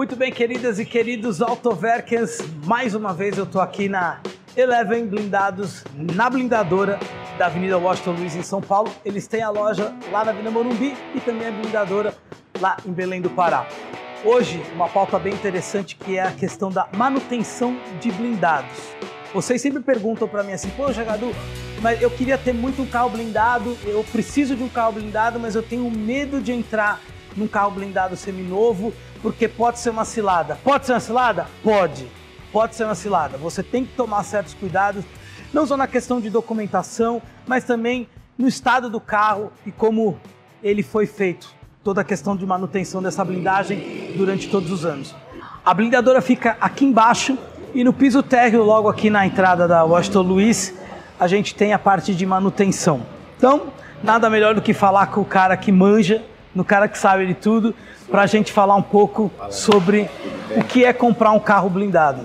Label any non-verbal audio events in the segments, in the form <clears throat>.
Muito bem, queridas e queridos Autoverkers, mais uma vez eu estou aqui na Eleven Blindados, na blindadora da Avenida Washington Luiz, em São Paulo. Eles têm a loja lá na Avenida Morumbi e também a blindadora lá em Belém do Pará. Hoje, uma pauta bem interessante que é a questão da manutenção de blindados. Vocês sempre perguntam para mim assim, poxa, Gadu, mas eu queria ter muito um carro blindado, eu preciso de um carro blindado, mas eu tenho medo de entrar num carro blindado seminovo, porque pode ser uma cilada. Pode ser uma cilada? Pode. Pode ser uma cilada. Você tem que tomar certos cuidados, não só na questão de documentação, mas também no estado do carro e como ele foi feito. Toda a questão de manutenção dessa blindagem durante todos os anos. A blindadora fica aqui embaixo e no piso térreo, logo aqui na entrada da Washington Luiz, a gente tem a parte de manutenção. Então, nada melhor do que falar com o cara que manja, no cara que sabe de tudo, para a gente falar um pouco sobre o que é comprar um carro blindado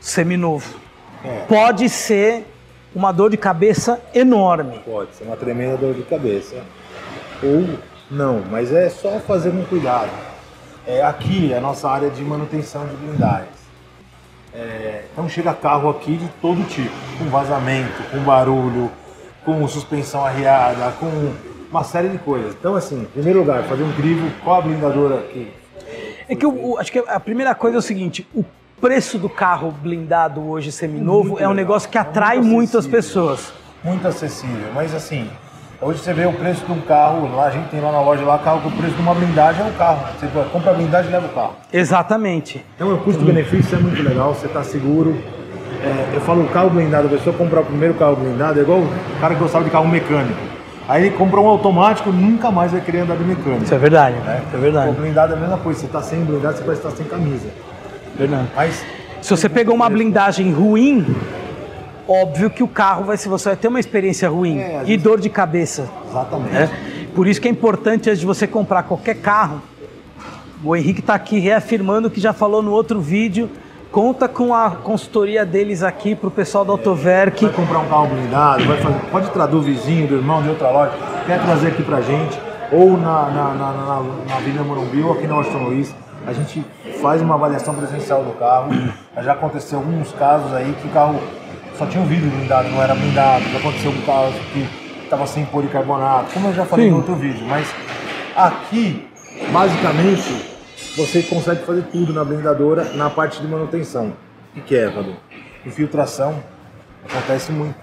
seminovo. É. Pode ser uma dor de cabeça enorme. Pode ser uma tremenda dor de cabeça. Ou não, mas é só fazer um cuidado. É, aqui é a nossa área de manutenção de blindagens. É, então chega carro aqui de todo tipo, com vazamento, com barulho, com suspensão arriada, com uma série de coisas. Então assim, em primeiro lugar, fazer um crivo, qual a blindadora aqui? É que eu, acho que a primeira coisa é o seguinte: o preço do carro blindado hoje seminovo é um legal. negócio que É atrai muito muitas pessoas. Muito acessível, mas assim, hoje você vê o preço de um carro, lá a gente tem lá na loja lá, carro o preço de uma blindagem é um carro. Você compra a blindagem e leva o carro. Exatamente. Então o custo-benefício é muito legal, você está seguro. É, eu falo, o carro blindado, a pessoa comprar o primeiro carro blindado é igual o cara que gostava de carro mecânico. Aí ele compra um automático, nunca mais vai querer andar de mecânico. Isso é verdade. né? Isso é verdade. O blindado é a mesma coisa, você está sem blindado, você parece estar sem camisa. verdade. Mas Se você pegou uma blindagem ruim, óbvio que o carro vai, se você vai ter uma experiência ruim É, e vezes- dor de cabeça. exatamente. né? Por isso que é importante antes de você comprar qualquer carro. O Henrique está aqui reafirmando o que já falou no outro vídeo. Conta com a consultoria deles aqui para o pessoal da Autoverk. Vai comprar um carro blindado, vai fazer, pode trazer do vizinho, do irmão de outra loja, quer trazer aqui pra gente, ou na, na, na, na, na Avenida Morumbi ou aqui na Washington Luiz. A gente faz uma avaliação presencial do carro. Já aconteceu alguns casos aí que o carro só tinha um vidro blindado, não era blindado. Já aconteceu um caso que estava sem policarbonato, como eu já falei Sim. no outro vídeo. Mas aqui, basicamente, você consegue fazer tudo na blindadora na parte de manutenção. O que é, Cadu? Infiltração, acontece muito.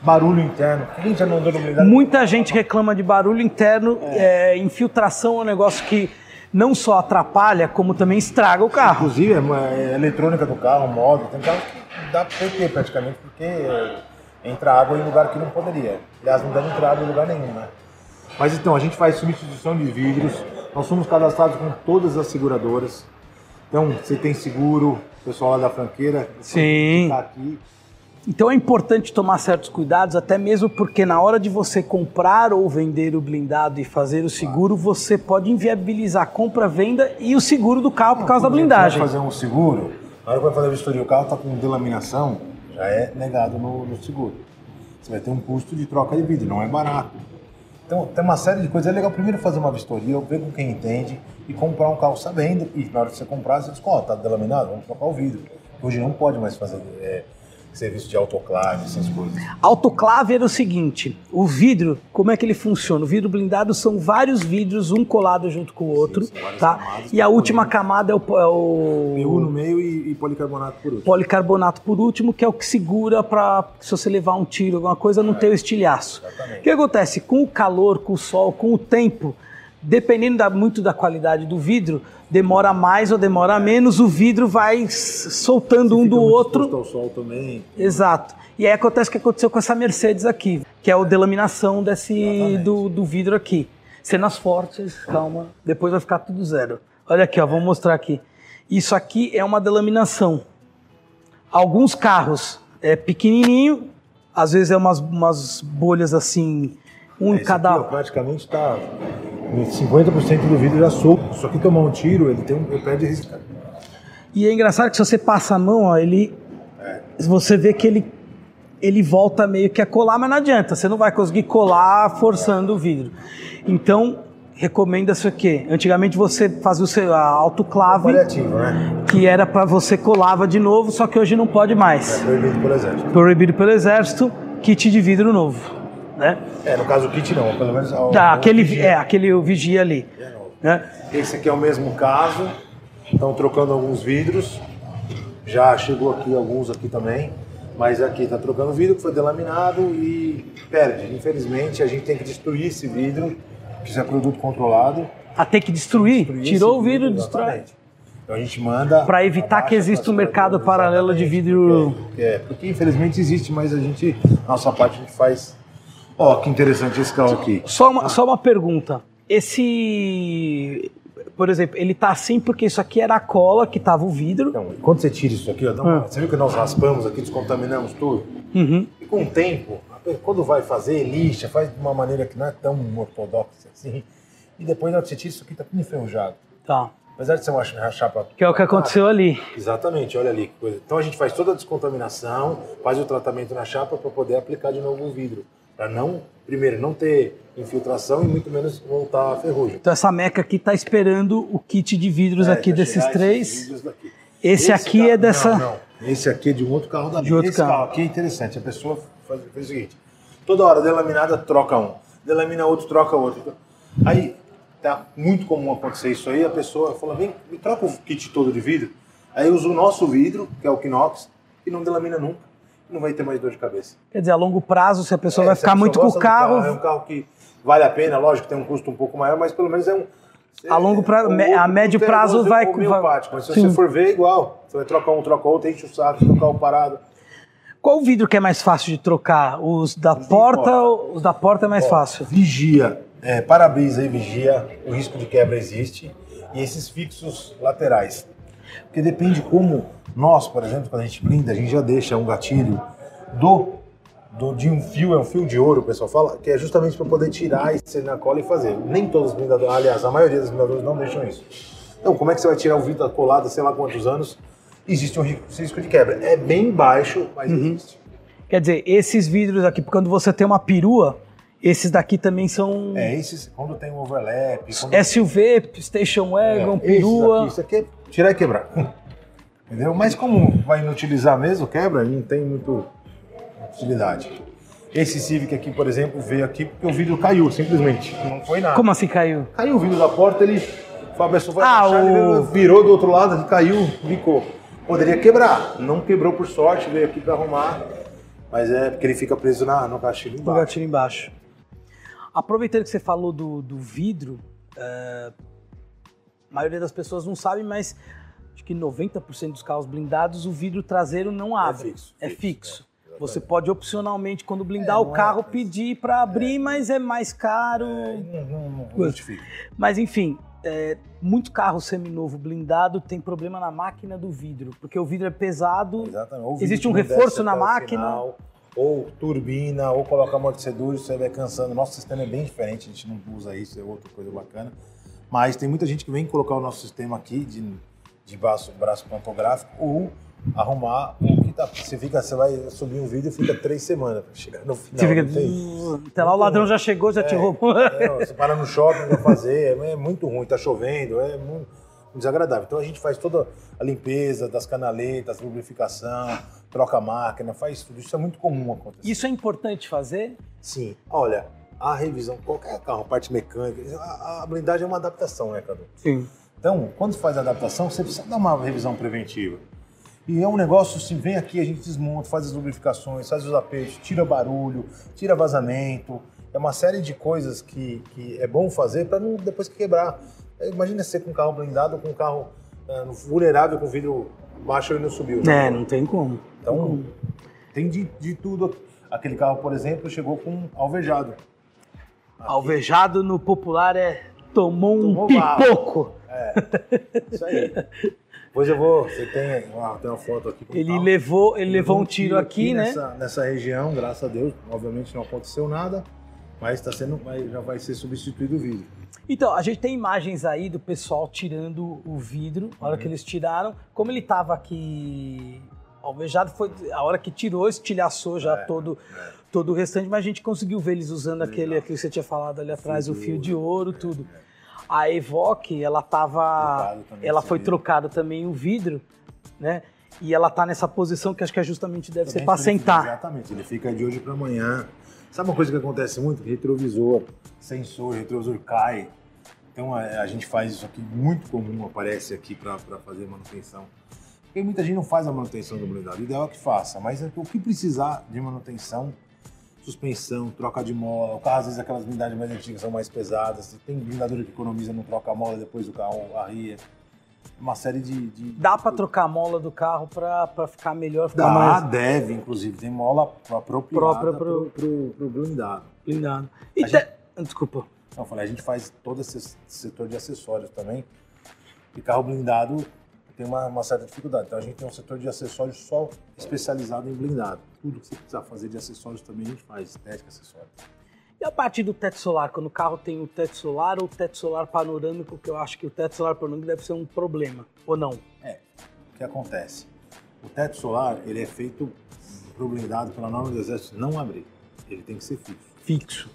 Barulho interno. Por que a gente já não andou no blindado? Muita gente reclama de barulho interno. é, infiltração é um negócio que não só atrapalha, como também estraga o carro. Inclusive, é uma- é eletrônica do carro, modo, tem carro que dá PT praticamente, porque entra água em lugar que não poderia. Aliás, não deve entrar água em lugar nenhum, né? Mas então, a gente faz substituição de vidros, nós somos cadastrados com todas as seguradoras. Então, você tem seguro, o pessoal lá da franqueira, Sim. está aqui. Então é importante tomar certos cuidados, até mesmo porque na hora de você comprar ou vender o blindado e fazer o seguro, você pode inviabilizar a compra, venda e o seguro do carro por causa da blindagem. Você vai fazer um seguro, na hora que vai fazer a vistoria, o carro está com delaminação, já é negado no, no seguro. Você vai ter um custo de troca de vidro, não é barato. Então, tem uma série de coisas. É legal primeiro fazer uma vistoria, ver com quem entende e comprar um carro sabendo. E na hora que você comprar, você diz: Ó, tá delaminado, vamos trocar o vidro. Hoje não pode mais fazer é, serviço de autoclave, essas coisas. Autoclave era o seguinte: o vidro, como é que ele funciona? O vidro blindado são vários vidros, um colado junto com o outro, várias tá? camadas E a última camada é o, é o PU no meio e, e policarbonato por último. policarbonato por último, que é o que segura para se você levar um tiro, alguma coisa, não ter o estilhaço. Exatamente. O que acontece? Com o calor, com o sol, com o tempo, dependendo da- muito da qualidade do vidro, demora mais ou demora menos, o vidro vai soltando um do outro. ao sol também. Exato. E aí acontece o que aconteceu com essa Mercedes aqui, que é o delaminação desse, do, do vidro aqui. Cenas fortes, calma, depois vai ficar tudo zero. Olha aqui, ó, vamos mostrar aqui. Isso aqui é uma delaminação. Alguns carros é pequenininho, às vezes é umas, umas bolhas assim, um em Esse cada. aqui, ó, praticamente está 50% do vidro já solto. Só que tomar um tiro, ele tem um, ele perde risco. E é engraçado que se você passa a mão, ó, ele. Você vê que ele, ele volta meio que a colar, mas não adianta. Você não vai conseguir colar forçando o vidro. Então, recomenda-se o quê? Antigamente você fazia o seu a autoclave, né? que era para você colava de novo, só que hoje não pode É mais. proibido por exército. Proibido pelo exército, kit de vidro novo, né? É, no caso o kit não, pelo menos... o- Tá, aquele, vigia é, aquele o vigia ali, é né? Esse aqui é o mesmo caso. Estão trocando alguns vidros. Já chegou aqui alguns aqui também. Mas aqui está trocando vidro que foi delaminado e perde. Infelizmente a gente tem que destruir esse vidro, que isso é produto controlado. A ter que destruir, Destruir tirou o vidro, destrói. exatamente. Então a gente manda. Pra evitar que exista um mercado paralelo de vidro. Porque, é, porque infelizmente existe, mas a gente, nossa parte a gente faz. Ó, que interessante esse carro aqui. Só uma, só uma pergunta. Esse, por exemplo, ele tá assim porque isso aqui era a cola que tava o vidro. Então, quando você tira isso aqui, ó, uma- Ah. você viu que nós raspamos aqui, descontaminamos tudo? Uhum. E com o tempo, quando vai fazer, lixa, faz de uma maneira que não é tão ortodoxa assim. E depois, na hora que você tira, isso aqui tá tudo enferrujado. Tá. Apesar de você uma- rachar pra... Que é o que aconteceu ali. Exatamente, olha ali que coisa. Então a gente faz toda a descontaminação, faz o tratamento na chapa para poder aplicar de novo o vidro. Para não, primeiro, não ter infiltração e muito menos voltar a ferrugem. Então essa meca aqui tá esperando o kit de vidros É, aqui desses três. vidros daqui. Esse, aqui carro- é dessa. Não, não. Esse aqui é de um outro carro da De outro Esse carro. carro aqui é interessante. A pessoa faz, fez o seguinte: toda hora delaminada, troca um. Delamina outro, troca outro. Aí tá muito comum acontecer isso aí. A pessoa fala: vem, me troca o kit todo de vidro. Aí usa o nosso vidro, que é o Kinox, e não delamina nunca. Não vai ter mais dor de cabeça. Quer dizer, a longo prazo, se a pessoa É, vai ficar pessoa muito com o do carro, É um carro que vale a pena, lógico, tem um custo um pouco maior, mas pelo menos é um. A longo prazo- outro a médio é prazo vai- homeopático, mas se Sim. você for ver, é igual. Você vai trocar um, troca outro, enche o saco, trocar o parado. qual o vidro que é mais fácil de trocar? Os da porta, porta. ou os da porta é mais Ó, fácil? Vigia, é, para-brisa e vigia, o risco de quebra existe. E esses fixos laterais. Porque depende como nós, por exemplo, quando a gente blinda, a gente já deixa um gatilho do, do de um fio, é um fio de ouro, o pessoal fala, que é justamente para poder tirar esse na cola e fazer. Nem todos os blindadores, aliás, a maioria dos blindadores não deixam isso. Então, como é que você vai tirar o vidro da colada, sei lá quantos anos? Existe um risco de quebra. É bem baixo, mas existe. Quer dizer, esses vidros aqui, quando você tem uma perua, esses daqui também são É, esses, quando tem um overlap, quando SUV, Station Wagon, É, perua. Isso aqui, isso aqui é tirar e quebrar. Entendeu? Mas como vai inutilizar mesmo, quebra, não tem muito utilidade. Esse Civic aqui, por exemplo, veio aqui porque o vidro caiu, simplesmente. Não foi nada. Como assim caiu? Caiu o vidro da porta, ele. A pessoa vai Ah, o- ele virou do outro lado, caiu, bicou. Poderia quebrar. Não quebrou por sorte, veio aqui para arrumar. Mas é porque ele fica preso na, no caixilho O embaixo. gatilho embaixo. Aproveitando que você falou do, do vidro, é, a maioria das pessoas não sabe, mas acho que 90% dos carros blindados o vidro traseiro não abre. fixo, É fixo, fixo. é. Você pode opcionalmente, quando blindar É, o não é- carro, pedir para abrir, mas é mais caro. Não, não, não justifica. Mas enfim, é, muito carro seminovo blindado tem problema na máquina do vidro, porque o vidro é pesado. Exatamente. Ou o Existe vidro um não reforço na máquina? final, ou turbina, ou coloca amortecedor e você vai cansando. Nosso sistema é bem diferente, a gente não usa isso, é outra coisa bacana. Mas tem muita gente que vem colocar o nosso sistema aqui de, de braço, braço pantográfico ou arrumar o que tá. Você, fica, você vai subir um vídeo e fica três semanas pra chegar no final. Você fica. não tem- Até lá o ladrão já chegou, já te roubou. é, <laughs> você para no shopping pra fazer, é, é muito ruim, tá chovendo, é muito desagradável. Então a gente faz toda a limpeza das canaletas, lubrificação, troca a máquina, faz tudo. Isso é muito comum acontecer. Isso é importante fazer? Sim, olha, a revisão, qualquer carro, parte mecânica, a, a blindagem é uma adaptação, né, Cadu? Sim. Então, quando faz a adaptação, você precisa dar uma revisão preventiva. E é um negócio, assim, vem aqui, a gente desmonta, faz as lubrificações, faz os apertos, tira barulho, tira vazamento. É uma série de coisas que, que é bom fazer para não depois que quebrar. É, Imagina você com um carro blindado, com um carro ah, vulnerável, com vidro baixo e não subiu. É, não tem como. Então, tem de, de tudo. Aquele carro, por exemplo, chegou com alvejado. Alvejado no popular é tomou um Tomou bala. pipoco. Isso aí. Depois eu vou. Você tem, ah, tem uma foto aqui. Ele carro. levou, ele levou um tiro aqui, né? Nessa, nessa região, graças a Deus, obviamente não aconteceu nada, mas tá sendo, vai- já vai ser substituído o vidro. Então, a gente tem imagens aí do pessoal tirando o vidro, a hora Uhum. que eles tiraram. Como ele tava aqui alvejado, foi a hora que tirou, estilhaçou já É, todo, todo o restante, mas a gente conseguiu ver eles usando aquele, aquele que você tinha falado ali atrás, o fio de ouro, tudo. A Evoque, ela tava. Ela foi trocada também o vidro, né? E ela tá nessa posição que acho que é justamente deve ser Também para ele- sentar. Exatamente, ele fica de hoje para amanhã. Sabe uma coisa que acontece muito? Retrovisor, sensor, retrovisor cai. Então a, a gente faz isso aqui, muito comum, aparece aqui para fazer manutenção. Porque muita gente não faz a manutenção do blindado. O ideal é que faça, mas é o que precisar de manutenção, suspensão, troca de mola. O carro, às vezes, aquelas blindagens mais antigas são mais pesadas. Tem blindador que economiza, não troca a mola, depois o carro arria. Uma série de. de Dá para trocar a mola do carro para ficar melhor, ficar Dá, mais deve, inclusive. Tem mola apropriada Própria pro- pro, pro, blindado. blindado. E te- Desculpa. Então, eu falei, a gente faz todo esse setor de acessórios também. E carro blindado tem uma, uma certa dificuldade. Então a gente tem um setor de acessórios só especializado em blindado. Tudo que você precisar fazer de acessórios também a gente faz, estética, acessórios. E a partir do teto solar, quando o carro tem o teto solar ou o teto solar panorâmico, que eu acho que o teto solar panorâmico deve ser um problema, ou não? O que acontece? O teto solar, ele é feito blindado pela norma do exército não abrir. Ele tem que ser fixo. Fixo.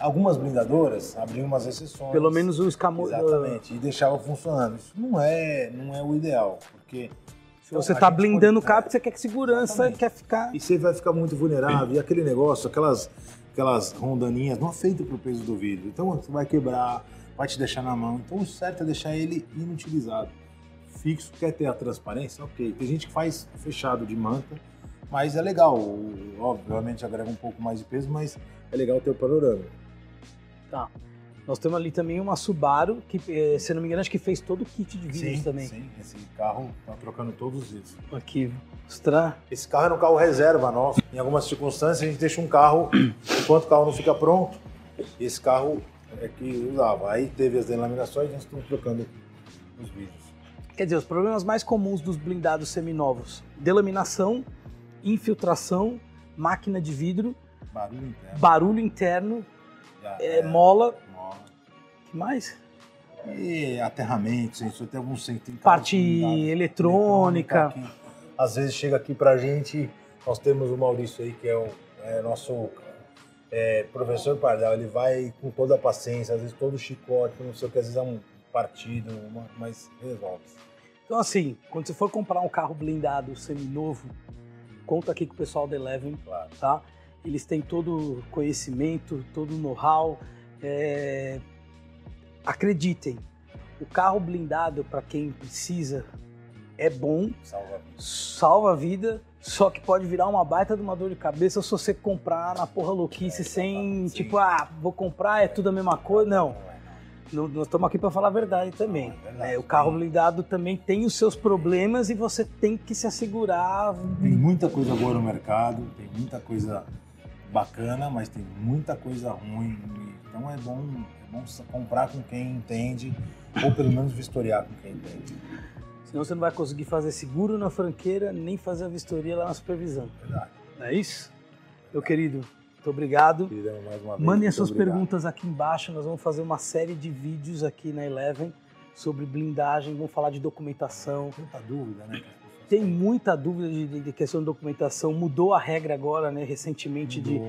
Algumas blindadoras abriam umas exceções. Pelo menos o escamô. Exatamente. E deixava funcionando. Isso não é, não é o ideal, porque Se você tá gente blindando o carro, você quer que segurança, Exatamente. quer ficar. E você vai ficar muito vulnerável. E aquele negócio, aquelas, aquelas rondaninhas, não é feito pro peso do vidro. Então você vai quebrar, vai te deixar na mão. Então o certo é deixar ele inutilizado. Fixo, quer ter a transparência? Ok. Tem gente que faz fechado de manta, mas é legal. O- Obviamente agrega um pouco mais de peso, mas é legal ter o panorama. Tá. Nós temos ali também uma Subaru, que, eh, se não me engano, acho que fez todo o kit de vidros também. sim. Esse carro tá trocando todos os vidros. Aqui, mostrar. Esse carro era um carro reserva nosso. Em algumas circunstâncias, a gente deixa um carro, <clears throat> enquanto o carro não fica pronto, esse carro é que usava. Aí teve as delaminações, nós estamos trocando os vidros. Quer dizer, os problemas mais comuns dos blindados seminovos: delaminação, infiltração, máquina de vidro, Barulho interno. barulho interno, já- eh, mola. mola. que mais? E aterramento, sensor, tem alguns tem carros Parte eletrônica. aqui. Às vezes chega aqui pra gente, nós temos o Maurício aí, que é o é nosso é, professor Pardal, ele vai com toda a paciência, às vezes todo chicote, não sei o que, às vezes é um partido, uma- mas resolve. Então, assim, quando você for comprar um carro blindado seminovo, conta aqui com o pessoal da Eleven, Claro. tá? Eles têm todo o conhecimento, todo o know-how. é, Acreditem, o carro blindado, para quem precisa, é bom, Salva. salva a vida, só que pode virar uma baita de uma dor de cabeça se você comprar na porra louquice É, sem, sim. tipo, ah, vou comprar, é tudo a mesma coisa. Não, é, Não- nós estamos aqui para falar a verdade também. Não, é verdade. É, o carro blindado também tem os seus problemas e você tem que se assegurar. Tem muita coisa boa no mercado, tem muita coisa bacana, mas tem muita coisa ruim. Então é bom, é bom comprar com quem entende, ou pelo menos vistoriar com quem entende. Senão você não vai conseguir fazer seguro na franqueira, nem fazer a vistoria lá na supervisão. Verdade. Não é isso? Meu querido, muito obrigado. Queridão, mais uma vez, Mandem as suas obrigado. perguntas aqui embaixo. Nós vamos fazer uma série de vídeos aqui na Eleven sobre blindagem. Vamos falar de documentação. Tanta dúvida, né? Tem muita dúvida de, de questão de documentação. Mudou a regra agora, né, recentemente, de,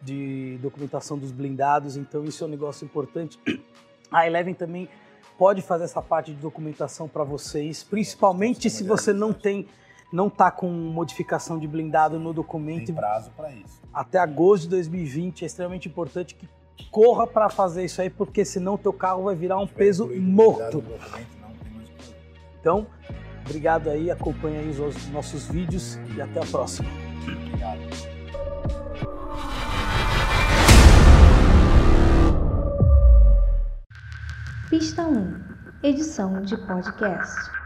de documentação dos blindados, então isso é um negócio importante. <clears throat> A Eleven também pode fazer essa parte de documentação para vocês, principalmente se você não tem não tá com modificação de blindado no documento Tem prazo para isso. até agosto de 2020, é extremamente importante que corra para fazer isso aí, porque senão o teu carro vai virar um peso morto. Então, obrigado aí, acompanha aí os nossos vídeos e até a próxima. Obrigado. Pista 1 Edição de podcast.